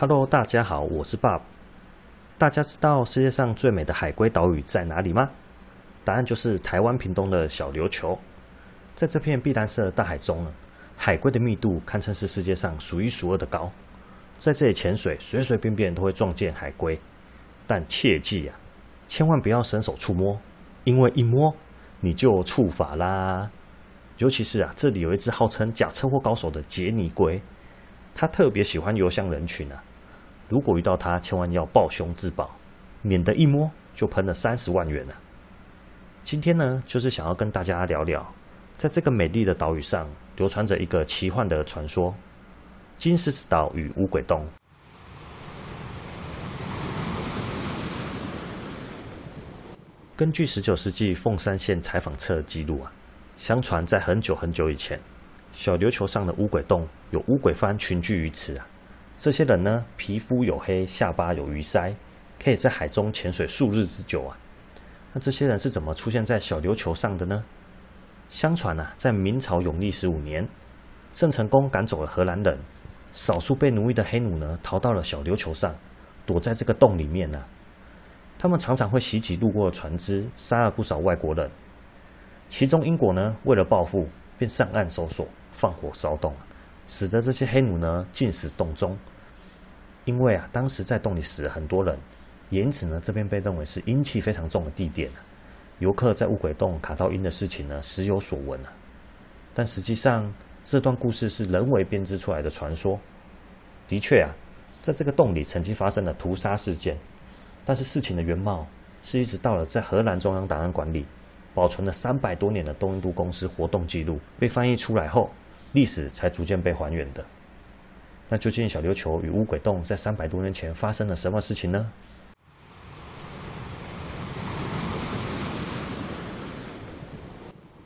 Hello，大家好，我是 Bob。大家知道世界上最美的海龟岛屿在哪里吗？答案就是台湾屏东的小琉球。在这片碧蓝色的大海中呢，海龟的密度堪称是世界上数一数二的高。在这里潜水，随随便便都会撞见海龟，但切记啊，千万不要伸手触摸，因为一摸你就触法啦。尤其是啊，这里有一只号称假车祸高手的杰尼龟，它特别喜欢游向人群啊。如果遇到它，千万要抱胸自保，免得一摸就喷了三十万元了。今天呢，就是想要跟大家聊聊，在这个美丽的岛屿上，流传着一个奇幻的传说——金狮子岛与乌鬼洞。根据十九世纪凤山县采访册记录啊，相传在很久很久以前，小琉球上的乌鬼洞有乌鬼番群聚于此啊。这些人呢，皮肤黝黑，下巴有鱼鳃，可以在海中潜水数日之久啊。那这些人是怎么出现在小琉球上的呢？相传啊，在明朝永历十五年，郑成功赶走了荷兰人，少数被奴役的黑奴呢，逃到了小琉球上，躲在这个洞里面呢、啊。他们常常会袭击路过的船只，杀了不少外国人。其中英国呢，为了报复，便上岸搜索，放火烧洞。使得这些黑奴呢，尽死洞中，因为啊，当时在洞里死了很多人，因此呢，这边被认为是阴气非常重的地点。游客在乌鬼洞卡到阴的事情呢，时有所闻啊。但实际上，这段故事是人为编织出来的传说。的确啊，在这个洞里曾经发生了屠杀事件，但是事情的原貌是一直到了在荷兰中央档案馆里保存了三百多年的东印度公司活动记录被翻译出来后。历史才逐渐被还原的。那究竟小琉球与乌鬼洞在三百多年前发生了什么事情呢？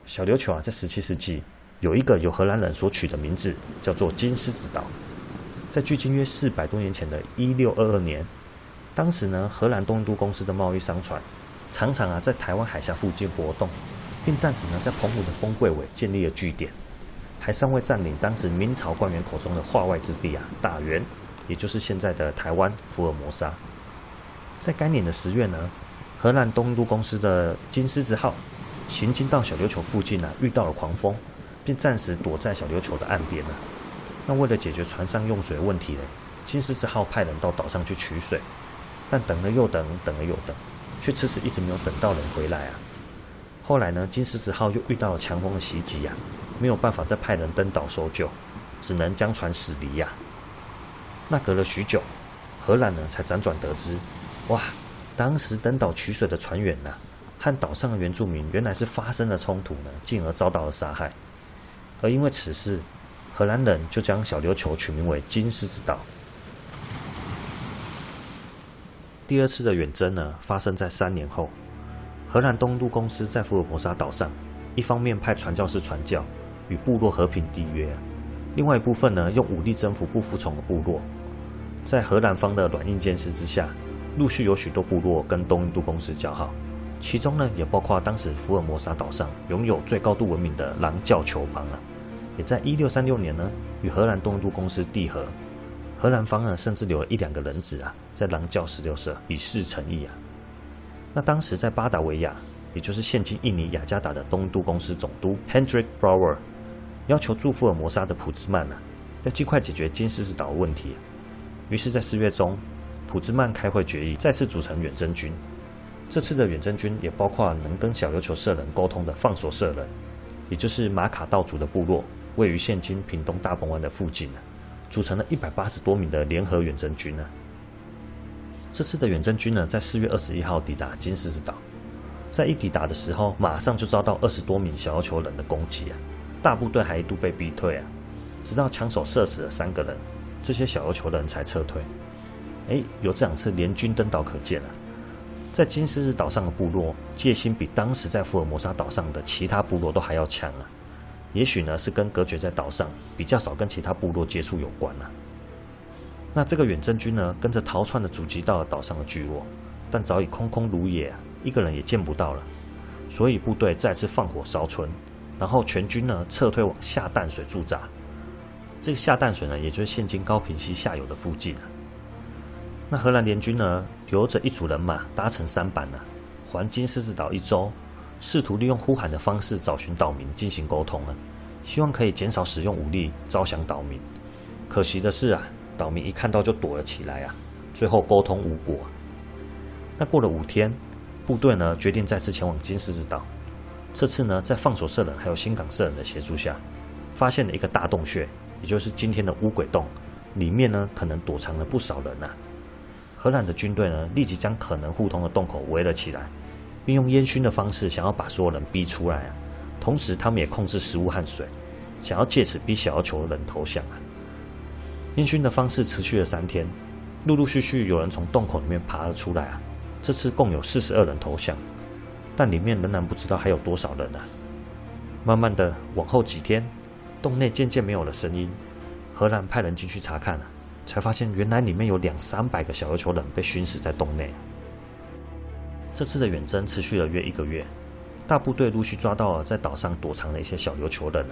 小琉球啊，在十七世纪有一个由荷兰人所取的名字，叫做金狮子岛。在距今约四百多年前的一六二二年，当时呢，荷兰东印度公司的贸易商船常常啊在台湾海峡附近活动，并暂时呢在澎湖的丰柜尾建立了据点。还尚未占领当时明朝官员口中的化外之地啊，大员，也就是现在的台湾福尔摩沙。在该年的十月呢，荷兰东印度公司的金狮子号行经到小琉球附近呢，遇到了狂风，并暂时躲在小琉球的岸边了。那为了解决船上用水问题呢，金狮子号派人到岛上去取水，但等了又等，等了又等，却迟迟一直没有等到人回来啊。后来呢，金狮子号又遇到了强风的袭击啊。没有办法再派人登岛搜救，只能将船驶离呀。那隔了许久，荷兰呢才辗转得知，哇，当时登岛取水的船员呐，和岛上的原住民原来是发生了冲突呢，进而遭到了杀害。而因为此事，荷兰人就将小琉球取名为金狮子岛。第二次的远征呢，发生在三年后，荷兰东印度公司在福尔摩沙岛上，一方面派传教士传教。与部落和平缔约，另外一部分呢，用武力征服不服从的部落。在荷兰方的软硬兼施之下，陆续有许多部落跟东印度公司交好，其中呢，也包括当时福尔摩沙岛上拥有最高度文明的狼教酋邦啊，也在一六三六年呢，与荷兰东印度公司缔和。荷兰方呢，甚至留了一两个人质啊，在狼教十六社以示诚意啊。那当时在巴达维亚，也就是现今印尼雅加达的东印度公司总督 Hendrik Brouwer。要求驻福尔摩沙的普兹曼啊，要尽快解决金狮子岛的问题。于是，在四月中，普兹曼开会决议再次组成远征军。这次的远征军也包括能跟小琉球社人沟通的放索社人，也就是马卡道族的部落，位于现今屏东大鹏湾的附近啊，组成了一百八十多名的联合远征军呢。这次的远征军呢，在四月二十一号抵达金狮子岛，在一抵达的时候，马上就遭到二十多名小琉球人的攻击啊。大部队还一度被逼退啊，直到枪手射死了三个人，这些小琉球人才撤退。哎，有这两次联军登岛可见啊，在金狮子岛上的部落戒心比当时在福尔摩沙岛上的其他部落都还要强啊。也许呢是跟隔绝在岛上比较少跟其他部落接触有关啊。那这个远征军呢，跟着逃窜的阻击到了岛上的聚落，但早已空空如也啊，一个人也见不到了，所以部队再次放火烧村。然后全军呢撤退往下淡水驻扎，这个下淡水呢，也就是现今高屏溪下游的附近。那荷兰联军呢，留着一组人马搭乘舢板呢，环金狮子岛一周，试图利用呼喊的方式找寻岛民进行沟通啊，希望可以减少使用武力招降岛民。可惜的是啊，岛民一看到就躲了起来啊，最后沟通无果。那过了五天，部队呢决定再次前往金狮子岛。这次呢，在放索社人还有新港社人的协助下，发现了一个大洞穴，也就是今天的乌鬼洞。里面呢，可能躲藏了不少人呐、荷兰的军队呢，立即将可能互通的洞口围了起来，并用烟熏的方式想要把所有人逼出来啊。同时，他们也控制食物和水，想要借此逼小琉球人投降啊。烟熏的方式持续了三天，陆陆续续有人从洞口里面爬了出来啊。这次共有四十二人投降。但里面仍然不知道还有多少人呢、啊。慢慢的，往后几天，洞内渐渐没有了声音。荷兰派人进去查看了，才发现原来里面有两三百个小琉球人被熏死在洞内。这次的远征持续了约一个月，大部队陆续抓到了在岛上躲藏的一些小琉球人，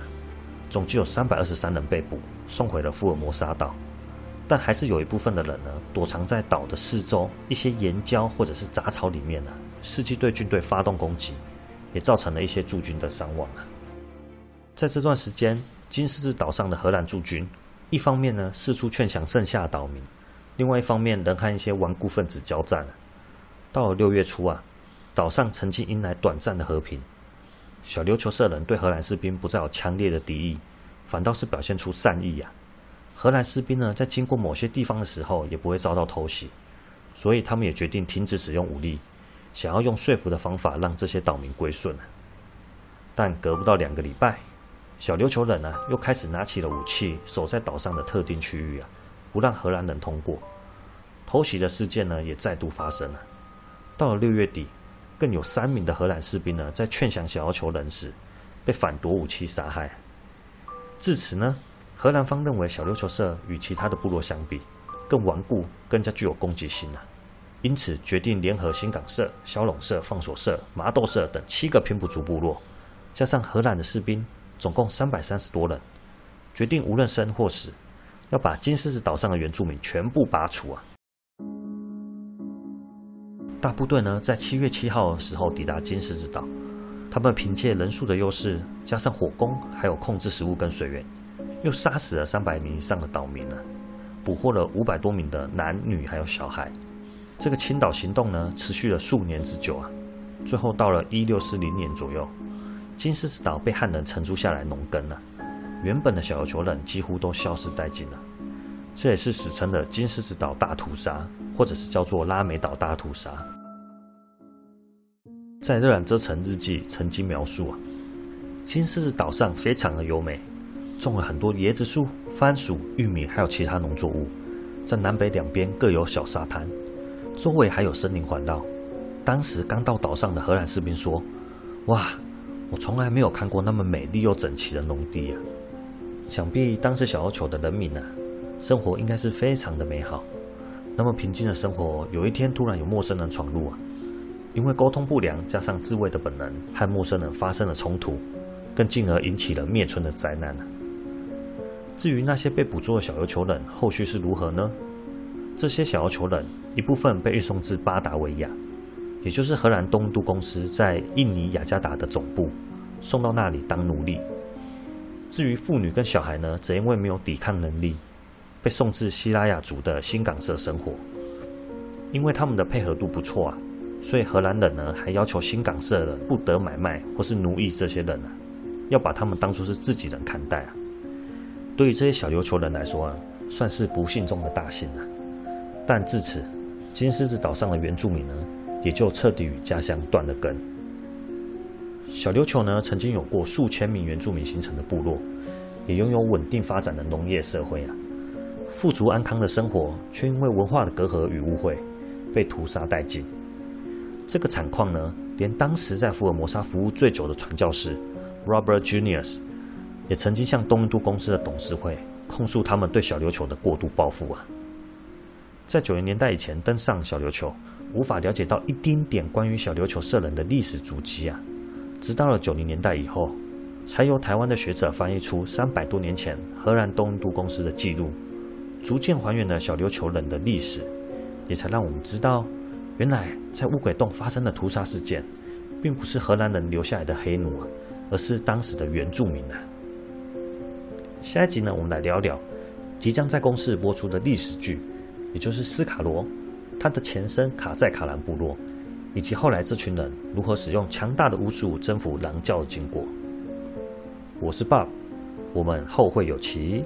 总计有三百二十三人被捕，送回了福尔摩沙岛。但还是有一部分的人呢，躲藏在岛的四周一些岩礁或者是杂草里面呢，伺机对军队发动攻击，也造成了一些驻军的伤亡啊。在这段时间，金狮子岛上的荷兰驻军，一方面呢四处劝降剩下的岛民，另外一方面仍和一些顽固分子交战。到了六月初啊，岛上曾经迎来短暂的和平，小琉球社人对荷兰士兵不再有强烈的敌意，反倒是表现出善意呀、啊。荷兰士兵呢，在经过某些地方的时候，也不会遭到偷袭，所以他们也决定停止使用武力，想要用说服的方法让这些岛民归顺。但隔不到两个礼拜，小琉球人呢，又开始拿起了武器，守在岛上的特定区域啊，不让荷兰人通过。偷袭的事件呢，也再度发生了。到了六月底，更有三名的荷兰士兵呢，在劝降小琉球人时，被反夺武器杀害。至此呢，荷兰方认为小琉球社与其他的部落相比更顽固，更加具有攻击性啊，因此决定联合新港社、小龙社、放索社、麻豆社等七个平埔族部落，加上荷兰的士兵，总共三百三十多人，决定无论生或死，要把金狮子岛上的原住民全部拔除啊！大部队呢，在七月七号的时候抵达金狮子岛，他们凭借人数的优势，加上火攻，还有控制食物跟水源。又杀死了三百名以上的岛民呢，捕获了五百多名的男女还有小孩。这个清岛行动呢，持续了数年之久啊。最后到了一六四零年左右，金狮子岛被汉人承租下来农耕了，原本的小琉球人几乎都消失殆尽了。这也是史称的金狮子岛大屠杀，或者是叫做拉美岛大屠杀。在热兰遮城日记曾经描述啊，金狮子岛上非常的优美。种了很多椰子树、番薯、玉米，还有其他农作物，在南北两边各有小沙滩，周围还有森林环绕。当时刚到岛上的荷兰士兵说：“哇，我从来没有看过那么美丽又整齐的农地呀！”想必当时小琉球的人民啊，生活应该是非常的美好。那么平静的生活，有一天突然有陌生人闯入啊，因为沟通不良加上自卫的本能，和陌生人发生了冲突，更进而引起了灭村的灾难。至于那些被捕捉的小琉球人，后续是如何呢？这些小琉球人一部分被运送至巴达维亚，也就是荷兰东印度公司在印尼雅加达的总部，送到那里当奴隶。至于妇女跟小孩呢，则因为没有抵抗能力，被送至西拉雅族的新港社生活。因为他们的配合度不错啊，所以荷兰人呢还要求新港社人不得买卖或是奴役这些人啊，要把他们当作是自己人看待啊。对于这些小琉球人来说啊，算是不幸中的大幸了。但至此，金狮子岛上的原住民呢，也就彻底与家乡断了根。小琉球呢，曾经有过数千名原住民形成的部落，也拥有稳定发展的农业社会啊，富足安康的生活，却因为文化的隔阂与误会，被屠杀殆尽。这个惨况呢，连当时在福尔摩沙服务最久的传教士 Robert Junius。也曾经向东印度公司的董事会控诉他们对小琉球的过度报复啊！在九零年代以前登上小琉球，无法了解到一丁点关于小琉球社人的历史足迹啊！直到了九零年代以后，才由台湾的学者翻译出三百多年前荷兰东印度公司的记录，逐渐还原了小琉球人的历史，也才让我们知道，原来在乌鬼洞发生的屠杀事件，并不是荷兰人留下来的黑奴啊，而是当时的原住民啊。下一集呢，我们来聊聊即将在公视播出的历史剧，也就是斯卡罗，他的前身卡在卡兰部落，以及后来这群人如何使用强大的巫术征服狼教的经过。我是 Bob，我们后会有期。